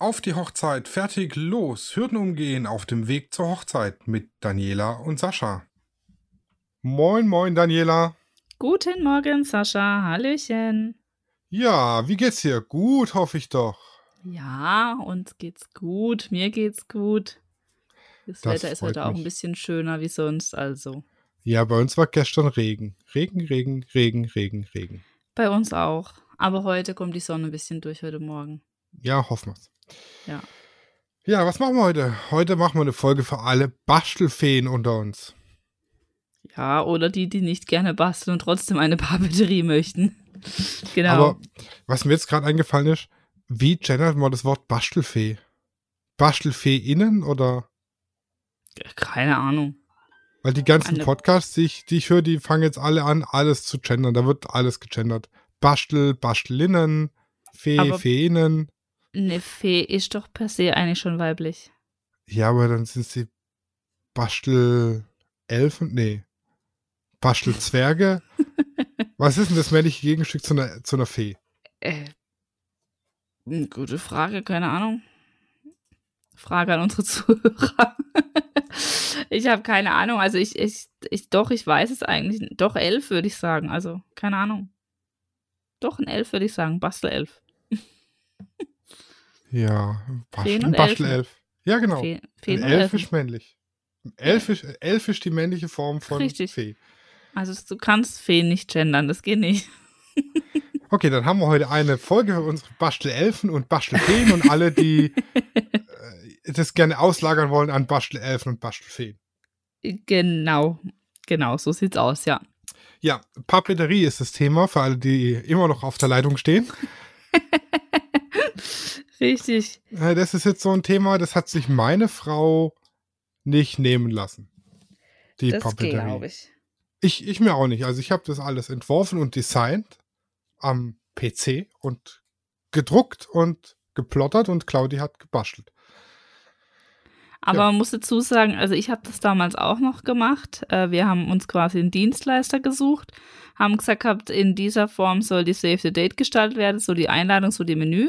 Auf die Hochzeit, fertig, los, Hürden umgehen auf dem Weg zur Hochzeit mit Daniela und Sascha. Moin, moin, Daniela. Guten Morgen, Sascha. Hallöchen. Ja, wie geht's dir? Gut, hoffe ich doch. Ja, uns geht's gut. Mir geht's gut. Das, Das Wetter ist heute auch mich. ein bisschen schöner wie sonst, also. Ja, bei uns war gestern Regen. Regen, Regen, Regen, Regen, Regen. Bei uns auch. Aber heute kommt die Sonne ein bisschen durch heute Morgen. Ja, hoffen wir's. Ja. Ja, was machen wir heute? Heute machen wir eine Folge für alle Bastelfeen unter uns. Ja, oder die, die nicht gerne basteln und trotzdem eine Papeterie möchten. genau. Aber was mir jetzt gerade eingefallen ist, wie gendert man das Wort Bastelfee? Bastelfee innen oder? Keine Ahnung. Weil die ganzen Eine- Podcasts, die ich, die ich höre, die fangen jetzt alle an, alles zu gendern. Da wird alles gegendert. Bastel, Bastelinnen, Fee, Aber- Feenen. Eine Fee ist doch per se eigentlich schon weiblich. Ja, aber dann sind sie Bastelelfen? Nee. Bastelzwerge? Was ist denn das männliche Gegenstück zu einer, zu einer Fee? Äh, gute Frage, keine Ahnung. Frage an unsere Zuhörer. ich habe keine Ahnung. Also ich, ich, ich, doch, ich weiß es eigentlich. Doch, elf würde ich sagen. Also, keine Ahnung. Doch, ein Elf würde ich sagen. Bastelelf. Ja, Bastel, Feen ein und Bastelelf. Ja, genau. Feen und Elf Elfen. ist männlich. Ein Elf ist, Elf ist die männliche Form von Richtig. Fee. Also du kannst Feen nicht gendern, das geht nicht. Okay, dann haben wir heute eine Folge für unsere Bastelelfen und Bastelfeen und alle, die äh, das gerne auslagern wollen an Bastelelfen und Bastelfeen. Genau. Genau, so sieht's aus, ja. Ja, Papeterie ist das Thema für alle, die immer noch auf der Leitung stehen. Richtig. Das ist jetzt so ein Thema, das hat sich meine Frau nicht nehmen lassen. Die das glaube ich. Ich, ich mir auch nicht. Also ich habe das alles entworfen und designt am PC und gedruckt und geplottert und Claudi hat gebastelt. Aber Ja. man muss dazu sagen, also ich habe das damals auch noch gemacht. Äh, Wir haben uns quasi einen Dienstleister gesucht, haben gesagt gehabt, in dieser Form soll die Save the Date gestaltet werden, so die Einladung, so die Menü.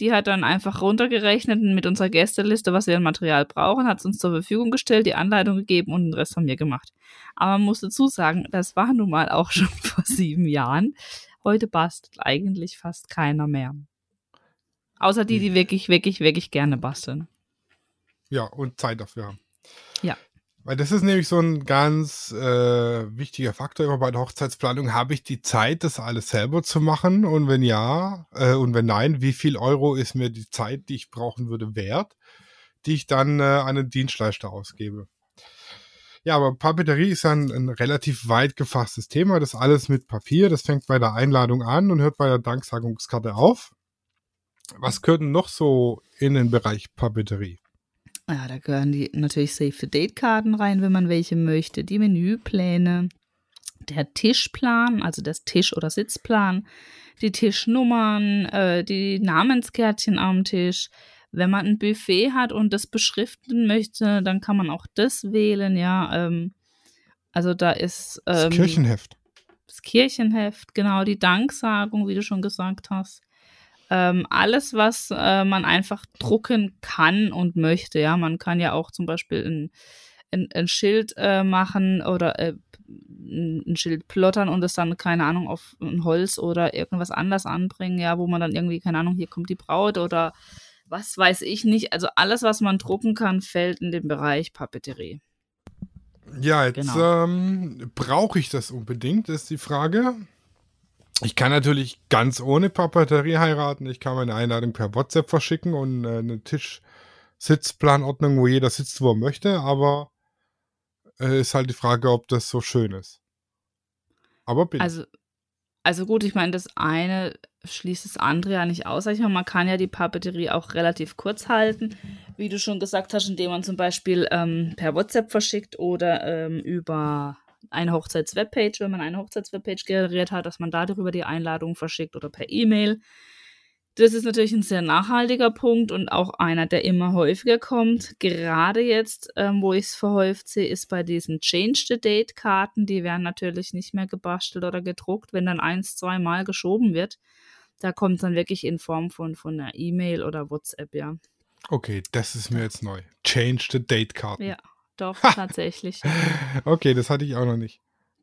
Die hat dann einfach runtergerechnet mit unserer Gästeliste, was wir an Material brauchen, hat es uns zur Verfügung gestellt, die Anleitung gegeben und den Rest haben wir gemacht. Aber man muss dazu sagen, das war nun mal auch schon vor sieben Jahren. Heute bastelt eigentlich fast keiner mehr. Außer die, die wirklich, wirklich, wirklich gerne basteln. Ja, und Zeit dafür haben. Ja. Weil das ist nämlich so ein ganz äh, wichtiger Faktor immer bei der Hochzeitsplanung. Habe ich die Zeit, das alles selber zu machen? Und wenn ja, äh, und wenn nein, wie viel Euro ist mir die Zeit, die ich brauchen würde, wert, die ich dann äh, an einen Dienstleister ausgebe? Ja, aber Papeterie ist ja ein, ein relativ weit gefasstes Thema. Das alles mit Papier. Das fängt bei der Einladung an und hört bei der Danksagungskarte auf. Was gehört denn noch so in den Bereich Papeterie? Ja, da gehören die natürlich Save-the-Date-Karten rein, wenn man welche möchte, die Menüpläne, der Tischplan, also das Tisch- oder Sitzplan, die Tischnummern, äh, die Namenskärtchen am Tisch. Wenn man ein Buffet hat und das beschriften möchte, dann kann man auch das wählen, ja. Ähm, also da ist Das ähm, Kirchenheft. das Kirchenheft, genau, die Danksagung, wie du schon gesagt hast. Ähm, alles, was äh, man einfach drucken kann und möchte. Ja, man kann ja auch zum Beispiel ein, ein, ein Schild äh, machen oder äh, ein Schild plottern und es dann, keine Ahnung, auf ein Holz oder irgendwas anders anbringen, ja, wo man dann irgendwie, keine Ahnung, hier kommt die Braut oder was weiß ich nicht. Also alles, was man drucken kann, fällt in den Bereich Papeterie. Ja, jetzt Genau. ähm, brauche ich das unbedingt, ist die Frage. Ich kann natürlich ganz ohne Papeterie heiraten. Ich kann meine Einladung per WhatsApp verschicken und äh, eine Tisch-Sitzplanordnung, wo jeder sitzt, wo er möchte, aber äh, ist halt die Frage, ob das so schön ist. Aber bitte. Also, also gut, ich meine, das eine schließt das andere ja nicht aus. Ich mal, man kann ja die Papeterie auch relativ kurz halten, wie du schon gesagt hast, indem man zum Beispiel ähm, per WhatsApp verschickt oder ähm, über eine Hochzeitswebpage, wenn man eine Hochzeitswebpage generiert hat, dass man darüber die Einladung verschickt oder per E-Mail. Das ist natürlich ein sehr nachhaltiger Punkt und auch einer, der immer häufiger kommt. Gerade jetzt, ähm, wo ich es verhäuft sehe, ist bei diesen Change the Date-Karten, die werden natürlich nicht mehr gebastelt oder gedruckt, wenn dann eins, zweimal geschoben wird. Da kommt dann wirklich in Form von, von einer E-Mail oder WhatsApp, ja. Okay, das ist mir jetzt neu. Change the Date Card. Ja, doch, tatsächlich. Okay, das hatte ich auch noch nicht.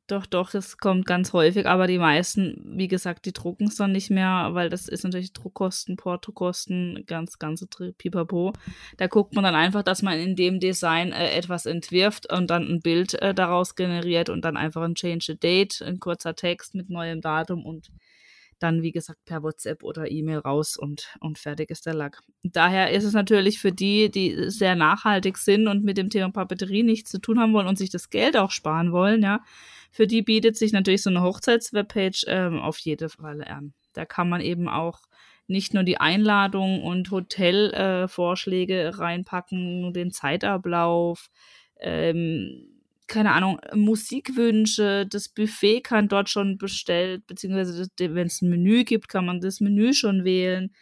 Doch, doch, das kommt ganz häufig, aber die meisten, wie gesagt, die drucken es dann nicht mehr, weil das ist natürlich Druckkosten, Portokosten, ganz, ganze Pipapo. Da guckt man dann einfach, dass man in dem Design äh, etwas entwirft und dann ein Bild äh, daraus generiert und dann einfach ein Change the Date, ein kurzer Text mit neuem Datum und dann, wie gesagt, per WhatsApp oder E-Mail raus und, und fertig ist der Lack. Daher ist es natürlich für die, die sehr nachhaltig sind und mit dem Thema Papeterie nichts zu tun haben wollen und sich das Geld auch sparen wollen, ja, für die bietet sich natürlich so eine Hochzeitswebpage ähm, auf jeden Fall an. Da kann man eben auch nicht nur die Einladung und Hotelvorschläge äh, reinpacken, den Zeitablauf, ähm, keine Ahnung, Musikwünsche, das Buffet kann dort schon bestellt, beziehungsweise wenn es ein Menü gibt, kann man das Menü schon wählen.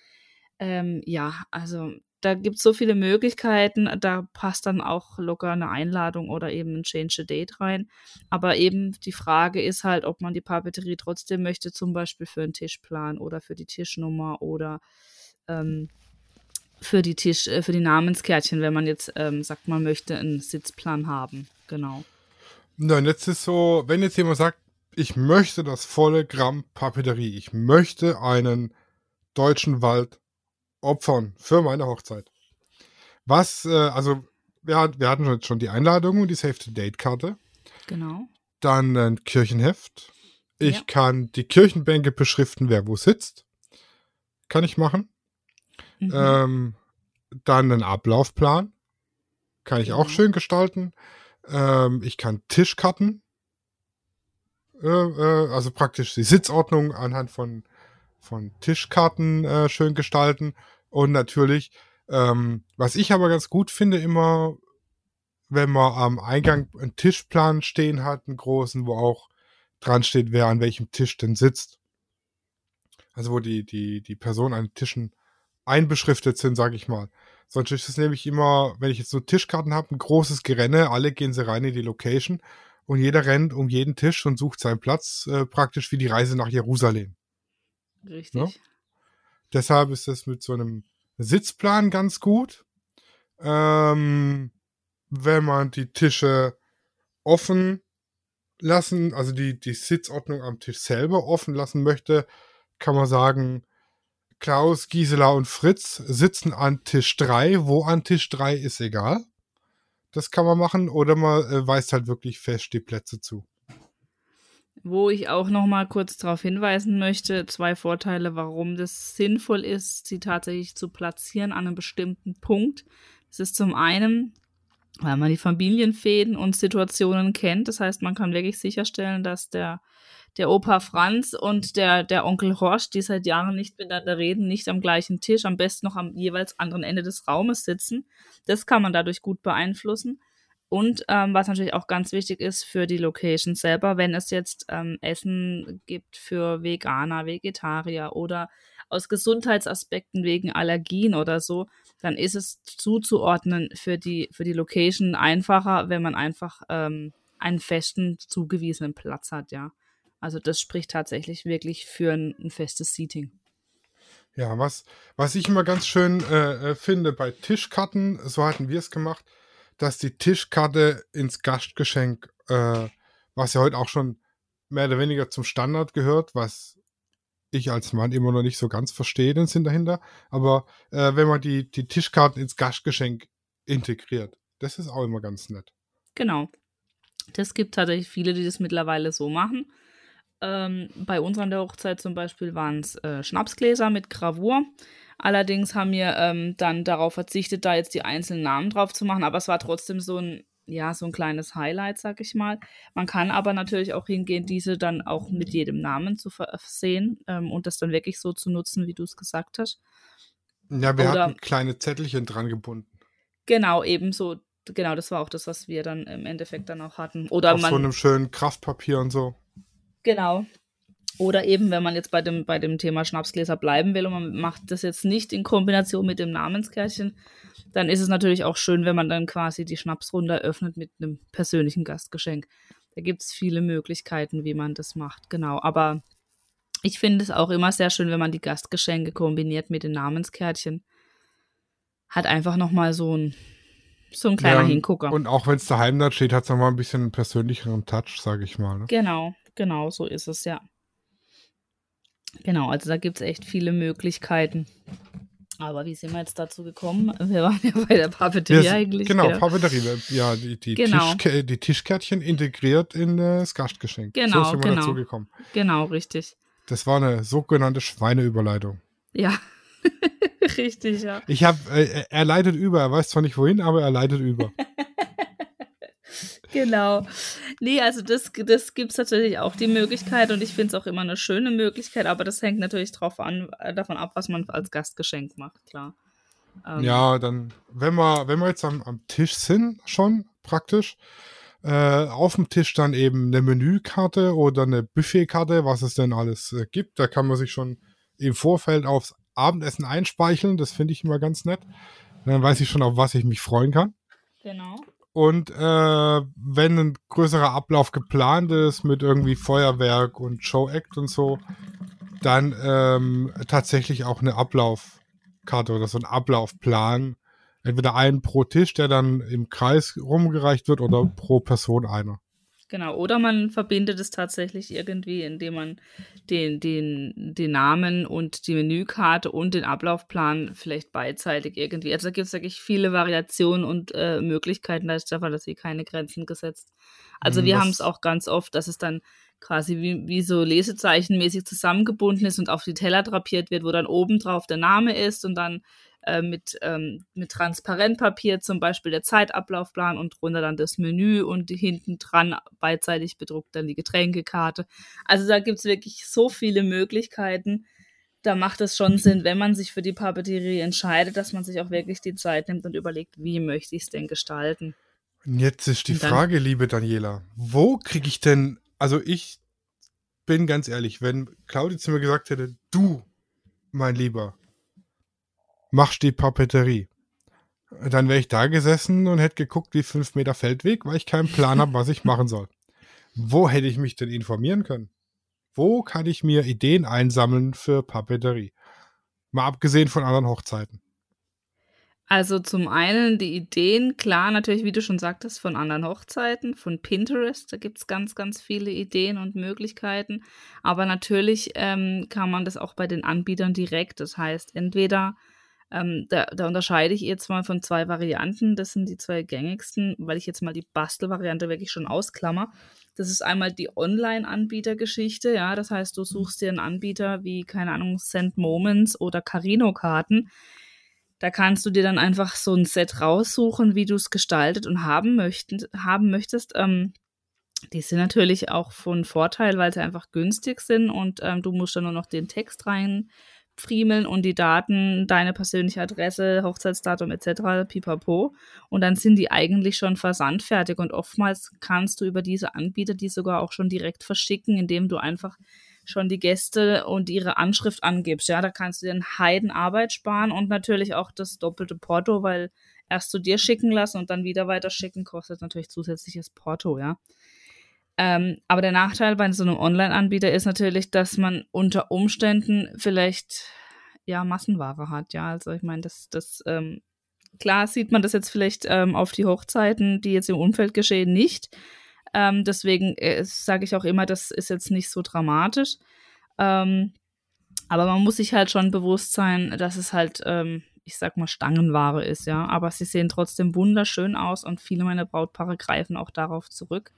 Ähm, ja, also da gibt es so viele Möglichkeiten, da passt dann auch locker eine Einladung oder eben ein Change the Date rein. Aber eben die Frage ist halt, ob man die Papeterie trotzdem möchte, zum Beispiel für einen Tischplan oder für die Tischnummer oder ähm, für die Tisch, äh, für die Namenskärtchen, wenn man jetzt ähm, sagt, man möchte einen Sitzplan haben. Genau. Nein, jetzt ist so, wenn jetzt jemand sagt, ich möchte das volle Gramm Papeterie, ich möchte einen deutschen Wald opfern für meine Hochzeit. Was, äh, also, wir, wir hatten schon die Einladung und die Save-the-Date-Karte. Genau. Dann ein Kirchenheft. Ich ja. kann die Kirchenbänke beschriften, wer wo sitzt. Kann ich machen. Mhm. Ähm, dann einen Ablaufplan. Kann ich genau. auch schön gestalten. Ähm, ich kann Tischkarten, äh, äh, also praktisch die Sitzordnung anhand von, von Tischkarten äh, schön gestalten. Und natürlich, ähm, was ich aber ganz gut finde, immer, wenn man am Eingang einen Tischplan stehen hat, einen großen, wo auch dran steht, wer an welchem Tisch denn sitzt. Also wo die, die, die Personen an den Tischen einbeschriftet sind, sage ich mal. Sonst ist es nämlich immer, wenn ich jetzt so Tischkarten habe, ein großes Gerenne, alle gehen sie rein in die Location und jeder rennt um jeden Tisch und sucht seinen Platz, äh, praktisch wie die Reise nach Jerusalem. Richtig. Ja? Deshalb ist es mit so einem Sitzplan ganz gut. Ähm, wenn man die Tische offen lassen, also die, die Sitzordnung am Tisch selber offen lassen möchte, kann man sagen, Klaus, Gisela und Fritz sitzen an Tisch 3. Wo an Tisch 3 ist egal. Das kann man machen. Oder man äh, weist halt wirklich fest die Plätze zu. Wo ich auch noch mal kurz darauf hinweisen möchte, zwei Vorteile, warum das sinnvoll ist, sie tatsächlich zu platzieren an einem bestimmten Punkt. Das ist zum einen, weil man die Familienfäden und Situationen kennt. Das heißt, man kann wirklich sicherstellen, dass der der Opa Franz und der, der Onkel Horst, die seit Jahren nicht miteinander reden, nicht am gleichen Tisch, am besten noch am jeweils anderen Ende des Raumes sitzen. Das kann man dadurch gut beeinflussen. Und ähm, was natürlich auch ganz wichtig ist für die Location selber, wenn es jetzt ähm, Essen gibt für Veganer, Vegetarier oder aus Gesundheitsaspekten wegen Allergien oder so, dann ist es zuzuordnen für die, für die Location einfacher, wenn man einfach ähm, einen festen, zugewiesenen Platz hat, ja. Also das spricht tatsächlich wirklich für ein, ein festes Seating. Ja, was, was ich immer ganz schön äh, äh, finde bei Tischkarten, so hatten wir es gemacht, dass die Tischkarte ins Gastgeschenk, äh, was ja heute auch schon mehr oder weniger zum Standard gehört, was ich als Mann immer noch nicht so ganz verstehe, den Sinn dahinter. Aber äh, wenn man die, die Tischkarten ins Gastgeschenk integriert, das ist auch immer ganz nett. Genau. Das gibt tatsächlich viele, die das mittlerweile so machen. Ähm, bei uns an der Hochzeit zum Beispiel waren es äh, Schnapsgläser mit Gravur. Allerdings haben wir ähm, dann darauf verzichtet, da jetzt die einzelnen Namen drauf zu machen, aber es war trotzdem so ein, ja, so ein kleines Highlight, sag ich mal. Man kann aber natürlich auch hingehen, diese dann auch mit jedem Namen zu versehen ähm, und das dann wirklich so zu nutzen, wie du es gesagt hast. Ja, wir Oder, hatten kleine Zettelchen dran gebunden. Genau, ebenso. Genau, das war auch das, was wir dann im Endeffekt dann auch hatten. Oder Auf man, so einem schönen Kraftpapier und so. Genau. Oder eben, wenn man jetzt bei dem, bei dem Thema Schnapsgläser bleiben will und man macht das jetzt nicht in Kombination mit dem Namenskärtchen, dann ist es natürlich auch schön, wenn man dann quasi die Schnapsrunde eröffnet mit einem persönlichen Gastgeschenk. Da gibt es viele Möglichkeiten, wie man das macht, genau. Aber Ich finde es auch immer sehr schön, wenn man die Gastgeschenke kombiniert mit den Namenskärtchen. Hat einfach nochmal so ein, so ein kleiner ja, Hingucker. Und auch wenn es daheim da steht, hat es nochmal ein bisschen einen persönlicheren Touch, sage ich mal. Ne? Genau, genau, so ist es, ja. Genau, also da gibt es echt viele Möglichkeiten. Aber wie sind wir jetzt dazu gekommen? Wir waren ja bei der Papeterie eigentlich. Genau, genau. Papeterie. Ja, die, die, genau. Tischke die Tischkärtchen integriert in das Gastgeschenk. Genau, so sind wir genau. dazu gekommen. Genau, richtig. Das war eine sogenannte Schweineüberleitung. Ja, richtig, ja. Ich habe, äh, er leitet über. Er weiß zwar nicht wohin, aber er leitet über. genau. Nee, also das, das gibt es natürlich auch die Möglichkeit und ich finde es auch immer eine schöne Möglichkeit, aber das hängt natürlich drauf an, äh, davon ab, was man als Gastgeschenk macht, klar. Ähm, ja, dann, wenn wir, wenn wir jetzt am, am Tisch sind, schon praktisch, äh, auf dem Tisch dann eben eine Menükarte oder eine Buffetkarte, was es denn alles äh, gibt. Da kann man sich schon im Vorfeld aufs Abendessen einspeicheln. Das finde ich immer ganz nett. Dann weiß ich schon, auf was ich mich freuen kann. Genau. Und äh, wenn ein größerer Ablauf geplant ist mit irgendwie Feuerwerk und Show-Act und so, dann ähm, tatsächlich auch eine Ablaufkarte oder so ein Ablaufplan. Entweder einen pro Tisch, der dann im Kreis rumgereicht wird, oder pro Person einer. Genau, oder man verbindet es tatsächlich irgendwie, indem man den, den, den Namen und die Menükarte und den Ablaufplan vielleicht beidseitig irgendwie. Also da gibt es wirklich viele Variationen und äh, Möglichkeiten, da ist einfach dass sie keine Grenzen gesetzt. Also mhm, wir haben es auch ganz oft, dass es dann quasi wie, wie so lesezeichenmäßig zusammengebunden ist und auf die Teller drapiert wird, wo dann oben drauf der Name ist und dann äh, mit, ähm, mit Transparentpapier zum Beispiel der Zeitablaufplan und drunter dann das Menü und hinten dran beidseitig bedruckt dann die Getränkekarte. Also da gibt es wirklich so viele Möglichkeiten. Da macht es schon Sinn, wenn man sich für die Papeterie entscheidet, dass man sich auch wirklich die Zeit nimmt und überlegt, wie möchte ich es denn gestalten. Und jetzt ist die Frage, liebe Daniela, wo kriege ich denn, also ich bin ganz ehrlich, wenn Claudia zu mir gesagt hätte, du, mein Lieber, machst die Papeterie. Dann wäre ich da gesessen und hätte geguckt, wie fünf Meter Feldweg, weil ich keinen Plan habe, was ich machen soll. Wo hätte ich mich denn informieren können? Wo kann ich mir Ideen einsammeln für Papeterie? Mal abgesehen von anderen Hochzeiten. Also zum einen die Ideen, klar, natürlich, wie du schon sagtest, von anderen Hochzeiten, von Pinterest, da gibt es ganz, ganz viele Ideen und Möglichkeiten. Aber natürlich ähm, kann man das auch bei den Anbietern direkt. Das heißt, entweder ähm, da, da, unterscheide ich jetzt mal von zwei Varianten. Das sind die zwei gängigsten, weil ich jetzt mal die Bastelvariante wirklich schon ausklammer. Das ist einmal die Online-Anbietergeschichte, ja. Das heißt, du suchst dir einen Anbieter wie, keine Ahnung, Send Moments oder Carino-Karten. Da kannst du dir dann einfach so ein Set raussuchen, wie du es gestaltet und haben, möchten, haben möchtest. Ähm, die sind natürlich auch von Vorteil, weil sie einfach günstig sind und ähm, du musst dann nur noch den Text rein friemeln und die Daten, deine persönliche Adresse, Hochzeitsdatum etc. pipapo. Und dann sind die eigentlich schon versandfertig und oftmals kannst du über diese Anbieter die sogar auch schon direkt verschicken, indem du einfach schon die Gäste und ihre Anschrift angibst. Ja, da kannst du dir einen Heiden Arbeit sparen und natürlich auch das doppelte Porto, weil erst zu dir schicken lassen und dann wieder weiter schicken kostet natürlich zusätzliches Porto, ja. Ähm, aber der Nachteil bei so einem Online-Anbieter ist natürlich, dass man unter Umständen vielleicht ja Massenware hat. Ja, also ich meine, das, das ähm, klar sieht man das jetzt vielleicht ähm, auf die Hochzeiten, die jetzt im Umfeld geschehen, nicht. Ähm, deswegen äh, sage ich auch immer, das ist jetzt nicht so dramatisch. Ähm, aber man muss sich halt schon bewusst sein, dass es halt, ähm, ich sag mal, Stangenware ist, ja. Aber sie sehen trotzdem wunderschön aus und viele meiner Brautpaare greifen auch darauf zurück.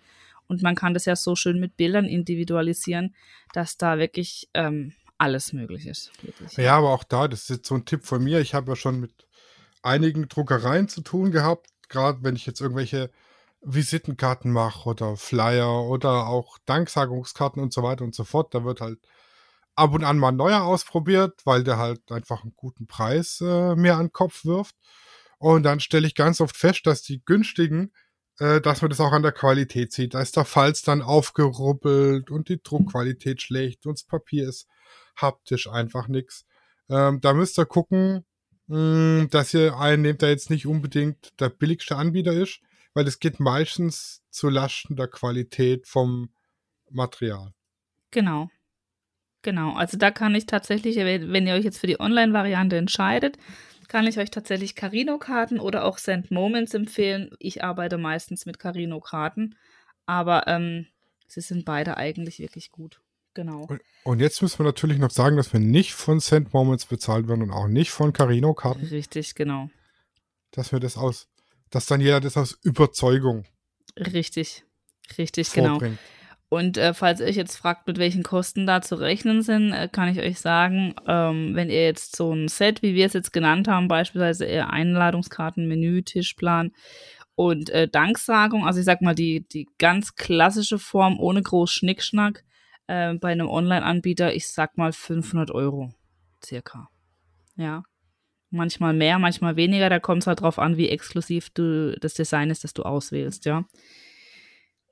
Und man kann das ja so schön mit Bildern individualisieren, dass da wirklich ähm, alles möglich ist. Wirklich. Ja, aber auch da, das ist jetzt so ein Tipp von mir. Ich habe ja schon mit einigen Druckereien zu tun gehabt, gerade wenn ich jetzt irgendwelche Visitenkarten mache oder Flyer oder auch Danksagungskarten und so weiter und so fort. Da wird halt ab und an mal neuer ausprobiert, weil der halt einfach einen guten Preis äh, mir an den Kopf wirft. Und dann stelle ich ganz oft fest, dass die günstigen äh, dass man das auch an der Qualität sieht. Da ist der Falz dann aufgeruppelt und die Druckqualität schlecht und das Papier ist haptisch einfach nix. Ähm, da müsst ihr gucken, mh, hm, dass ihr einen nehmt, der jetzt nicht unbedingt der billigste Anbieter ist, weil es geht meistens zu Lasten der Qualität vom Material. Genau. Genau, also da kann ich tatsächlich, wenn ihr euch jetzt für die Online-Variante entscheidet, kann ich euch tatsächlich Carino-Karten oder auch Send Moments empfehlen. Ich arbeite meistens mit Carino-Karten, aber ähm, sie sind beide eigentlich wirklich gut. Genau. Und, und, jetzt müssen wir natürlich noch sagen, dass wir nicht von Send Moments bezahlt werden und auch nicht von Carino-Karten. Richtig, genau. Dass wir das aus, dass dann jeder das aus Überzeugung. Richtig, richtig, genau. vorbringt. genau. Und äh, falls ihr euch jetzt fragt, mit welchen Kosten da zu rechnen sind, äh, kann ich euch sagen, ähm, wenn ihr jetzt so ein Set, wie wir es jetzt genannt haben, beispielsweise eher Einladungskarten, Menü, Tischplan und äh, Danksagung, also ich sag mal die, die ganz klassische Form ohne groß Schnickschnack äh, bei einem Online-Anbieter, ich sag mal 500 Euro circa. Ja. Manchmal mehr, manchmal weniger, da kommt es halt drauf an, wie exklusiv du das Design ist, das du auswählst, ja.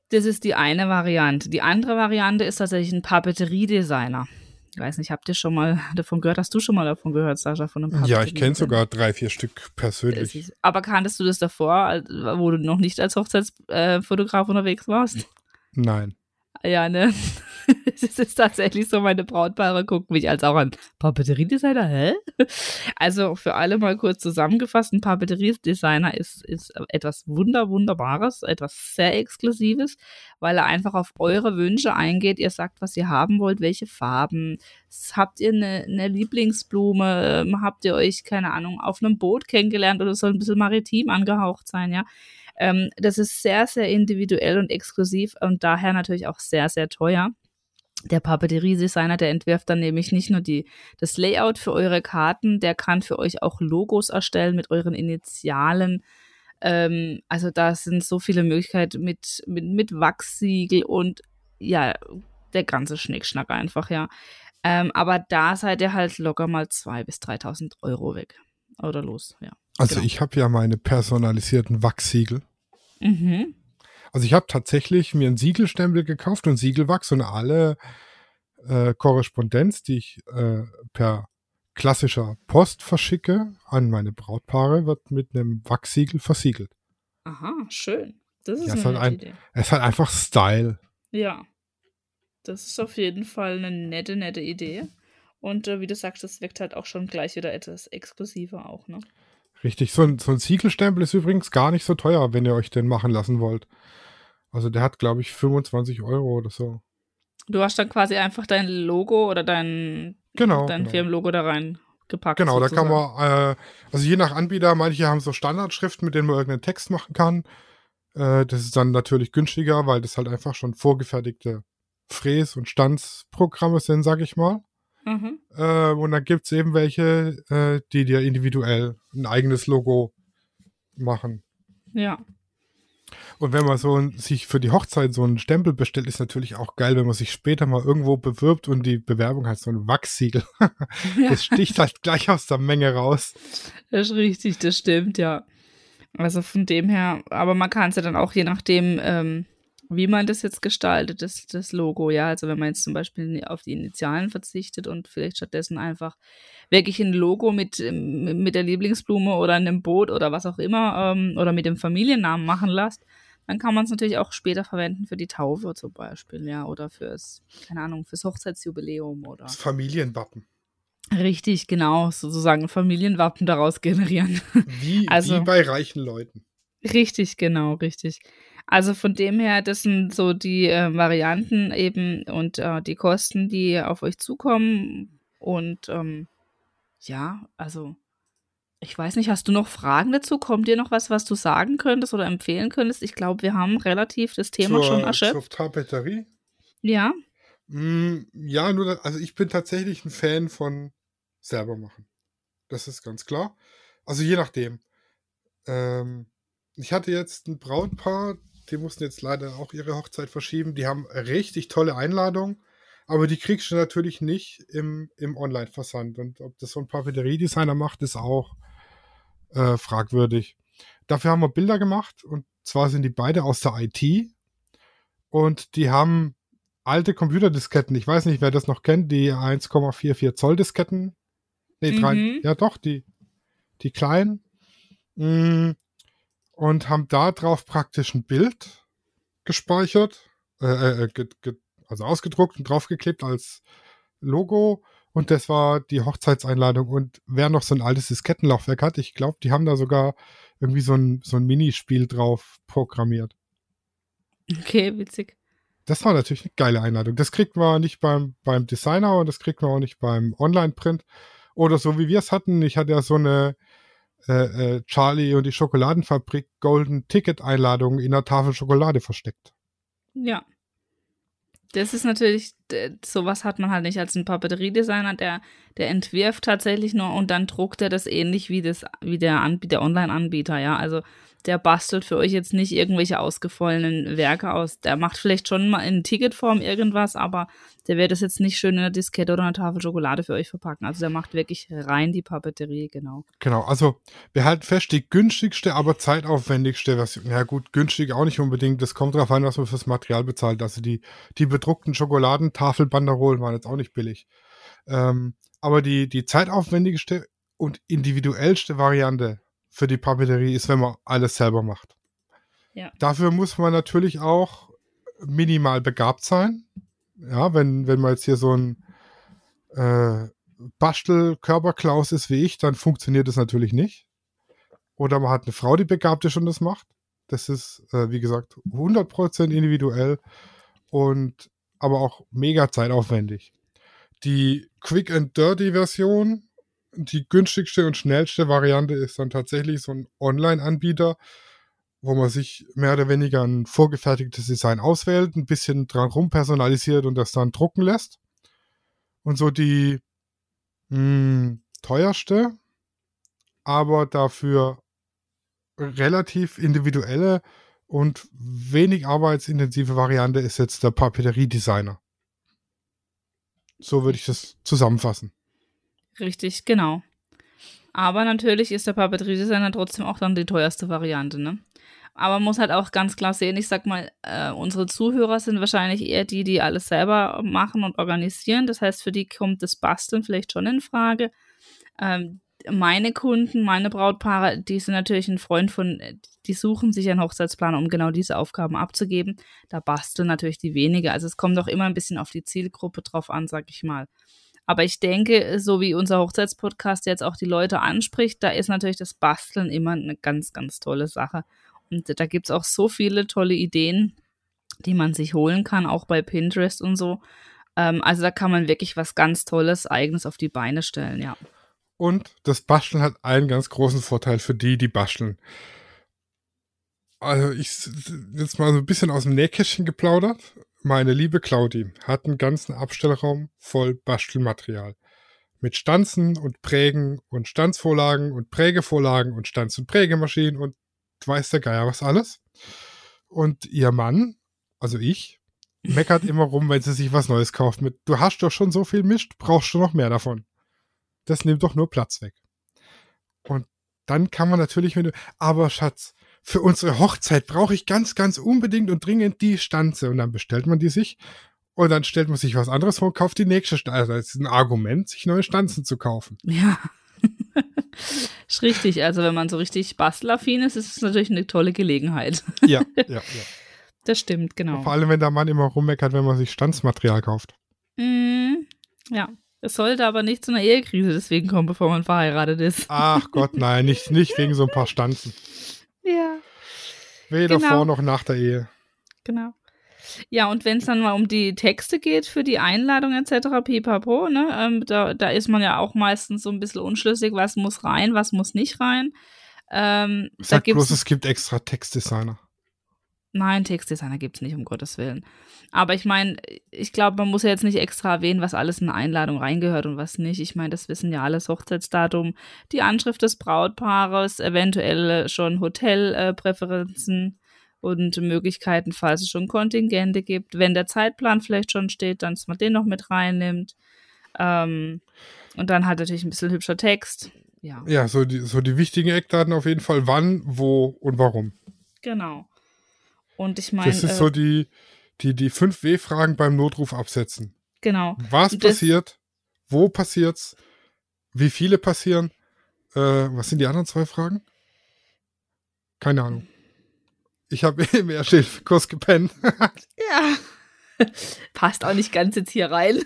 Das ist die eine Variante. Die andere Variante ist tatsächlich ein Papeteriedesigner. Ich weiß nicht, habt ihr schon mal davon gehört? Hast du schon mal davon gehört, Sascha, von einem Papeterie? Ja, ich kenne sogar drei, vier Stück persönlich. Ist, aber kanntest du das davor, wo du noch nicht als Hochzeitsfotograf unterwegs warst? Nein. Ja, ne? es ist tatsächlich so, meine Brautpaare gucken mich als auch an Papeteriedesigner, hä? Also für alle mal kurz zusammengefasst, ein Papeteriedesigner ist, ist etwas wunder, wunderbares, etwas sehr Exklusives, weil er einfach auf eure Wünsche eingeht. Ihr sagt, was ihr haben wollt, welche Farben. Habt ihr eine, eine Lieblingsblume? Ähm, habt ihr euch, keine Ahnung, auf einem Boot kennengelernt oder soll ein bisschen maritim angehaucht sein, ja? Ähm, das ist sehr, sehr individuell und exklusiv und daher natürlich auch sehr, sehr teuer. Der Papeterie-Designer, der entwirft dann nämlich nicht nur die, das Layout für eure Karten, der kann für euch auch Logos erstellen mit euren Initialen. Ähm, also da sind so viele Möglichkeiten mit, mit, mit Wachssiegel und ja, der ganze Schnickschnack einfach, ja. Ähm, aber da seid ihr halt locker mal 2.000 bis 3.000 Euro weg. Oder los, ja. Also genau. ich habe ja meine personalisierten Wachssiegel. Mhm. Also ich habe tatsächlich mir einen Siegelstempel gekauft und Siegelwachs und alle äh, Korrespondenz, die ich äh, per klassischer Post verschicke an meine Brautpaare, wird mit einem Wachssiegel versiegelt. Aha, schön. Das ist ja, eine halt Idee. Es ist halt einfach Style. Ja. Das ist auf jeden Fall eine nette, nette Idee. Und äh, wie du sagst, das wirkt halt auch schon gleich wieder etwas exklusiver auch, ne? Richtig, so ein, so ein Siegelstempel ist übrigens gar nicht so teuer, wenn ihr euch den machen lassen wollt. Also der hat, glaube ich, 25 Euro oder so. Du hast dann quasi einfach dein Logo oder dein, genau, dein genau. Firmenlogo da rein gepackt. Genau, sozusagen. da kann man, äh, also je nach Anbieter, manche haben so Standardschriften, mit denen man irgendeinen Text machen kann. Äh, das ist dann natürlich günstiger, weil das halt einfach schon vorgefertigte Fräs- und Stanzprogramme sind, sag ich mal. Mhm. Äh, und dann gibt es eben welche, äh, die dir individuell ein eigenes Logo machen. Ja. Und wenn man so ein, sich für die Hochzeit so einen Stempel bestellt, ist natürlich auch geil, wenn man sich später mal irgendwo bewirbt und die Bewerbung hat so ein Wachssiegel. Ja. Das sticht halt gleich aus der Menge raus. Das ist richtig, das stimmt, ja. Also von dem her, aber man kann es ja dann auch je nachdem, ähm, wie man das jetzt gestaltet, das, das Logo, ja. Also wenn man jetzt zum Beispiel auf die Initialen verzichtet und vielleicht stattdessen einfach wirklich ein Logo mit, mit der Lieblingsblume oder einem Boot oder was auch immer ähm, oder mit dem Familiennamen machen lässt, dann kann man es natürlich auch später verwenden für die Taufe zum Beispiel, ja, oder fürs, keine Ahnung, fürs Hochzeitsjubiläum oder. Das Familienwappen. Richtig, genau, sozusagen ein Familienwappen daraus generieren. Wie, also, wie bei reichen Leuten. Richtig, genau, richtig. Also von dem her, das sind so die äh, Varianten eben und äh, die Kosten, die auf euch zukommen. Und ähm, ja, also ich weiß nicht, hast du noch Fragen dazu? Kommt dir noch was, was du sagen könntest oder empfehlen könntest? Ich glaube, wir haben relativ das Thema zur, schon erschöpft. Zur Tapeterie? Ja. Mm, ja, nur, also ich bin tatsächlich ein Fan von selber machen. Das ist ganz klar. Also je nachdem. Ähm, ich hatte jetzt ein Brautpaar, die mussten jetzt leider auch ihre Hochzeit verschieben. Die haben richtig tolle Einladungen, aber die kriegst du natürlich nicht im, im Online-Versand. Und ob das so ein Papeterie-Designer macht, ist auch äh, fragwürdig. Dafür haben wir Bilder gemacht und zwar sind die beide aus der IT und die haben alte Computerdisketten. Ich weiß nicht, wer das noch kennt, die 1,44 Zoll Disketten. Nee, drei, mhm. ja doch, die, die kleinen. Mm, und haben da drauf praktisch ein Bild gespeichert, äh, äh, äh, get, get, also ausgedruckt und draufgeklebt als Logo und das war die Hochzeitseinladung. Und wer noch so ein altes Diskettenlaufwerk hat, ich glaube, die haben da sogar irgendwie so ein, so ein Minispiel drauf programmiert. Okay, witzig. Das war natürlich eine geile Einladung. Das kriegt man nicht beim, beim Designer und das kriegt man auch nicht beim Online-Print. Oder so wie wir es hatten. Ich hatte ja so eine äh, äh, Charlie und die Schokoladenfabrik Golden Ticket-Einladung in der Tafel Schokolade versteckt. Ja. Das ist natürlich, sowas hat man halt nicht als ein Papeteriedesigner, der, der entwirft tatsächlich nur und dann druckt er das ähnlich wie, das, wie der, der Online-Anbieter, ja. Also der bastelt für euch jetzt nicht irgendwelche ausgefallenen Werke aus. Der macht vielleicht schon mal in Ticketform irgendwas, aber der wird das jetzt nicht schön in einer Diskette oder einer Tafel Schokolade für euch verpacken. Also der macht wirklich rein die Papeterie, genau. Genau, also wir halten fest, die günstigste, aber zeitaufwendigste Version. Ja gut, günstig auch nicht unbedingt. Das kommt darauf an, was man fürs Material bezahlt. Also die, die bedruckten Schokoladentafelbanderolen waren jetzt auch nicht billig. Ähm, aber die, die zeitaufwendigste und individuellste Variante für die Papeterie ist, wenn man alles selber macht. Ja. Dafür muss man natürlich auch minimal begabt sein. Ja, wenn, wenn man jetzt hier so ein äh, Bastel-Körperklaus ist wie ich, dann funktioniert das natürlich nicht. Oder man hat eine Frau, die begabt ist und das macht. Das ist, äh, wie gesagt, 100% individuell und aber auch mega zeitaufwendig. Die Quick and Dirty Version die günstigste und schnellste Variante ist dann tatsächlich so ein Online-Anbieter, wo man sich mehr oder weniger ein vorgefertigtes Design auswählt, ein bisschen dran rumpersonalisiert und das dann drucken lässt. Und so die mh, hm, teuerste, aber dafür relativ individuelle und wenig arbeitsintensive Variante ist jetzt der Papeterie-Designer. So würde ich das zusammenfassen. Richtig, genau. Aber natürlich ist der Papeterie-Designer trotzdem auch dann die teuerste Variante, ne? Aber man muss halt auch ganz klar sehen, ich sag mal, äh, unsere Zuhörer sind wahrscheinlich eher die, die alles selber machen und organisieren. Das heißt, für die kommt das Basteln vielleicht schon in Frage. Ähm, meine Kunden, meine Brautpaare, die sind natürlich ein Freund von, die suchen sich einen Hochzeitsplaner, um genau diese Aufgaben abzugeben. Da basteln natürlich die weniger. Also es kommt auch immer ein bisschen auf die Zielgruppe drauf an, sag ich mal. Aber ich denke, so wie unser Hochzeitspodcast jetzt auch die Leute anspricht, da ist natürlich das Basteln immer eine ganz, ganz tolle Sache. Und da gibt es auch so viele tolle Ideen, die man sich holen kann, auch bei Pinterest und so. Ähm, also da kann man wirklich was ganz Tolles, Eigenes auf die Beine stellen, ja. Und das Basteln hat einen ganz großen Vorteil für die, die basteln. Also ich jetzt mal so ein bisschen aus dem Nähkästchen geplaudert. Meine liebe Claudi hat einen ganzen Abstellraum voll Bastelmaterial. Mit Stanzen und Prägen und Stanzvorlagen und Prägevorlagen und Stanz- und Prägemaschinen und weiß der Geier was alles. Und ihr Mann, also ich, meckert immer rum, wenn sie sich was Neues kauft mit, du hast doch schon so viel Mist, brauchst du noch mehr davon. Das nimmt doch nur Platz weg. Und dann kann man natürlich mit, aber Schatz, für unsere Hochzeit brauche ich ganz, ganz unbedingt und dringend die Stanze. Und dann bestellt man die sich und dann stellt man sich was anderes vor und kauft die nächste Stanze. Also das ist ein Argument, sich neue Stanzen zu kaufen. Ja. ist richtig. Also wenn man so richtig bastelaffin ist, ist es natürlich eine tolle Gelegenheit. ja, ja, ja. Das stimmt, genau. Vor allem, wenn der Mann immer rummeckert, wenn man sich Stanzmaterial kauft. Mm, ja. Es sollte aber nicht zu einer Ehekrise deswegen kommen, bevor man verheiratet ist. Ach Gott, nein, nicht, nicht wegen so ein paar Stanzen. Ja. Weder genau. vor noch nach der Ehe. Genau. Ja, und wenn es dann mal um die Texte geht für die Einladung etc., pipapo, ne, ähm, da, da ist man ja auch meistens so ein bisschen unschlüssig, was muss rein, was muss nicht rein. Ähm, Sag bloß, es gibt extra Textdesigner. Nein, Textdesigner gibt es nicht, um Gottes Willen. Aber ich meine, ich glaube, man muss ja jetzt nicht extra erwähnen, was alles in eine Einladung reingehört und was nicht. Ich meine, das wissen ja alles Hochzeitsdatum, die Anschrift des Brautpaares, eventuell schon Hotelpräferenzen äh, und Möglichkeiten, falls es schon Kontingente gibt. Wenn der Zeitplan vielleicht schon steht, dann dass man den noch mit reinnimmt. Ähm, und dann hat natürlich ein bisschen hübscher Text. Ja, ja so, die, so die wichtigen Eckdaten auf jeden Fall, wann, wo und warum. Genau. Und ich meine. Das ist äh, so die, die, die 5W-Fragen beim Notruf absetzen. Genau. Was passiert? Wo passiert's? Wie viele passieren? Äh, was sind die anderen zwei Fragen? Keine Ahnung. Ich habe im Ersthilfekurs gepennt. ja. Passt auch nicht ganz jetzt hier rein.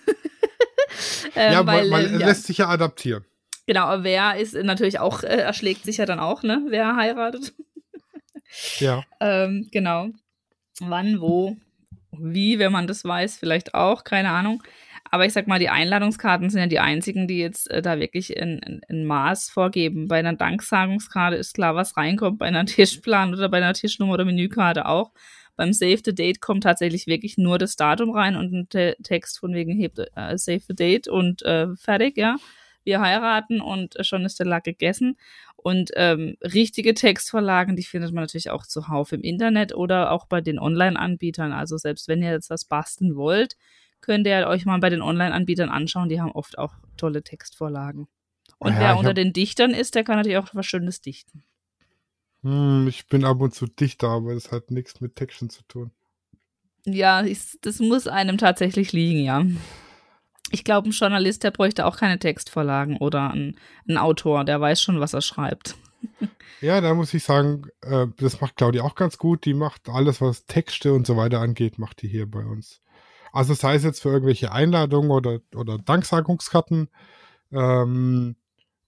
äh, ja, weil, man äh, ja. lässt sich ja adaptieren. Genau, aber wer ist natürlich auch, äh, erschlägt sich ja dann auch, ne? Wer heiratet. Ja. ähm, genau. Wann, wo, wie, wenn man das weiß, vielleicht auch, keine Ahnung. Aber ich sag mal, die Einladungskarten sind ja die einzigen, die jetzt äh, da wirklich ein, ein, Maß vorgeben. Bei einer Danksagungskarte ist klar, was reinkommt, bei einer Tischplan oder bei einer Tischnummer oder Menükarte auch. Beim Save the Date kommt tatsächlich wirklich nur das Datum rein und ein Te Text von wegen hebt, äh, Save the Date und äh, fertig, ja wir heiraten und schon ist der Lack gegessen. Und ähm, richtige Textvorlagen, die findet man natürlich auch zuhauf im Internet oder auch bei den Online-Anbietern. Also selbst wenn ihr jetzt was basteln wollt, könnt ihr euch mal bei den Online-Anbietern anschauen. Die haben oft auch tolle Textvorlagen. Und ja, wer unter den Dichtern ist, der kann natürlich auch was Schönes dichten. Hm, ich bin ab und zu Dichter, aber das hat nichts mit Texten zu tun. Ja, ich, das muss einem tatsächlich liegen, ja ich glaube, ein Journalist, der bräuchte auch keine Textvorlagen oder ein, ein Autor, der weiß schon, was er schreibt. Ja, da muss ich sagen, äh, das macht Claudia auch ganz gut. Die macht alles, was Texte und so weiter angeht, macht die hier bei uns. Also sei es jetzt für irgendwelche Einladungen oder, oder Danksagungskarten ähm,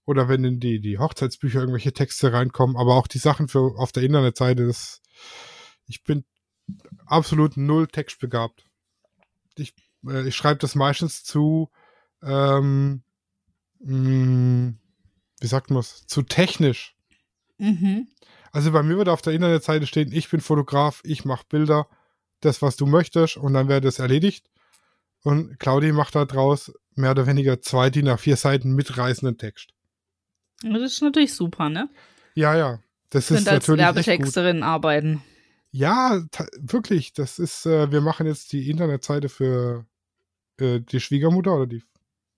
oder wenn in die, die Hochzeitsbücher irgendwelche Texte reinkommen, aber auch die Sachen für auf der Internetseite, das, ich bin absolut null textbegabt. Ich äh, ich schreibe das meistens zu, ähm, mh, mm, wie sagt man es, zu technisch. Mhm. Also bei mir wird auf der Internetseite stehen, ich bin Fotograf, ich mache Bilder, das, was du möchtest, und dann wäre das erledigt. Und Claudia macht da draus mehr oder weniger zwei DIN nach vier Seiten mitreißenden Text. Das ist natürlich super, ne? Ja, ja. Das ist als natürlich Werbetexterin arbeiten. Ja, wirklich. Das ist, äh, wir machen jetzt die Internetseite für äh, die Schwiegermutter oder die,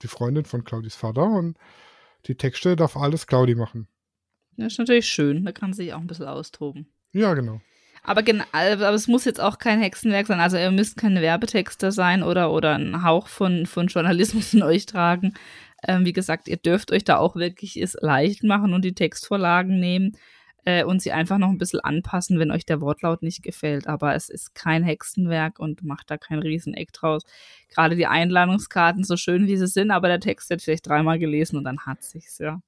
die Freundin von Claudis Vater und die Texte darf alles Claudi machen. Das ist natürlich schön, da kann sie sich auch ein bisschen austoben. Ja, genau. Aber, aber es muss jetzt auch kein Hexenwerk sein. Also ihr müsst keine Werbetexter sein oder, oder einen Hauch von, von Journalismus in euch tragen. Ähm, wie gesagt, ihr dürft euch da auch wirklich es leicht machen und die Textvorlagen nehmen äh, und sie einfach noch ein bisschen anpassen, wenn euch der Wortlaut nicht gefällt. Aber es ist kein Hexenwerk und macht da kein Rieseneck draus. Gerade die Einladungskarten, so schön wie sie sind, aber der Text wird vielleicht dreimal gelesen und dann hat sich's, ja.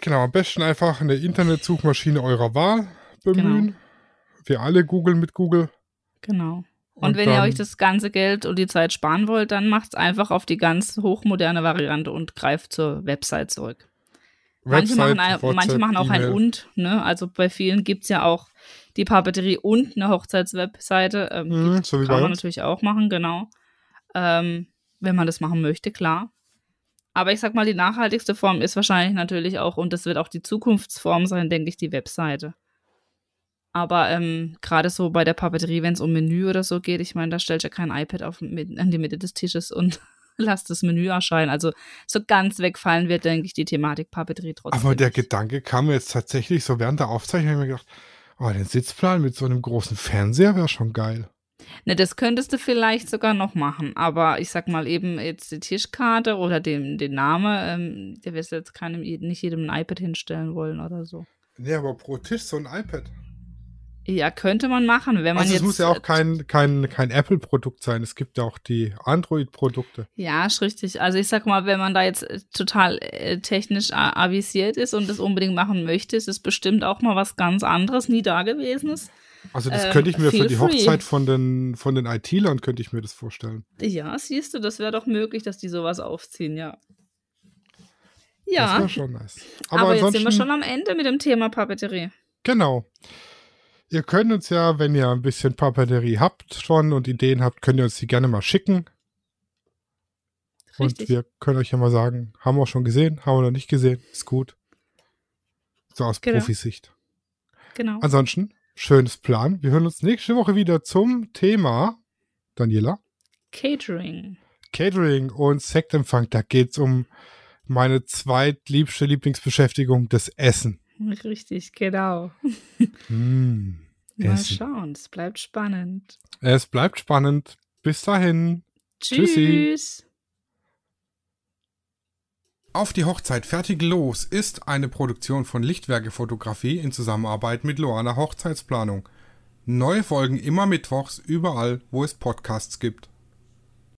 Genau, am besten einfach eine Internetsuchmaschine eurer Wahl bemühen. Genau. Wir alle googeln mit Google. Genau. Und, und wenn ihr euch das ganze Geld und die Zeit sparen wollt, dann macht es einfach auf die ganz hochmoderne Variante und greift zur Website zurück. Manche machen, ein, manche machen auch ein und, ne? Also bei vielen gibt es ja auch die Papeterie und eine Hochzeitswebseite. Ähm, mhm, so kann man uns. natürlich auch machen, genau. Ähm, wenn man das machen möchte, klar. Aber ich sag mal, die nachhaltigste Form ist wahrscheinlich natürlich auch, und das wird auch die Zukunftsform sein, denke ich, die Webseite. Aber ähm, gerade so bei der Papeterie, wenn es um Menü oder so geht, ich meine, da stellt ja kein iPad auf, mit, an die Mitte des Tisches und lass das Menü erscheinen. Also so ganz wegfallen wird, denke ich, die Thematik Papeterie trotzdem. Aber der Gedanke kam mir jetzt tatsächlich so während der Aufzeichnung, ich mir gedacht, oh, den Sitzplan mit so einem großen Fernseher wäre schon geil. Ne, das könntest du vielleicht sogar noch machen, aber ich sag mal eben jetzt die Tischkarte oder den, den Namen, ähm, der wirst jetzt keinem, nicht jedem ein iPad hinstellen wollen oder so. Nee, aber pro Tisch so ein iPad. Ja, könnte man machen, wenn man also jetzt. Es muss ja auch kein, kein, kein Apple-Produkt sein. Es gibt ja auch die Android-Produkte. Ja, ist richtig. Also ich sag mal, wenn man da jetzt äh, total äh, technisch avisiert ist und das unbedingt machen möchte, ist es bestimmt auch mal was ganz anderes, nie dagewesenes. Also das ähm, könnte ich mir für die Hochzeit von den, von den IT-Lern könnte ich mir das vorstellen. Ja, siehst du, das wäre doch möglich, dass die sowas aufziehen, ja. Ja. Das wäre schon nice. Aber, Aber jetzt sind wir schon am Ende mit dem Thema Papeterie. Genau. Ihr könnt uns ja, wenn ihr ein bisschen Papeterie habt schon und Ideen habt, könnt ihr uns die gerne mal schicken. Richtig. Und wir können euch ja mal sagen, haben wir schon gesehen, haben wir noch nicht gesehen, ist gut. So aus genau. Profisicht. Genau. Ansonsten, schönes Plan. Wir hören uns nächste Woche wieder zum Thema, Daniela. Catering. Catering und Sektempfang. Da geht es um meine zweitliebste Lieblingsbeschäftigung, das Essen. Richtig, genau. Mm, Mal schauen, es bleibt spannend. Es bleibt spannend. Bis dahin. Tschüss. Tschüssi. Auf die Hochzeit fertig los ist eine Produktion von Lichtwerke Fotografie in Zusammenarbeit mit Loana Hochzeitsplanung. Neue Folgen immer mittwochs überall, wo es Podcasts gibt.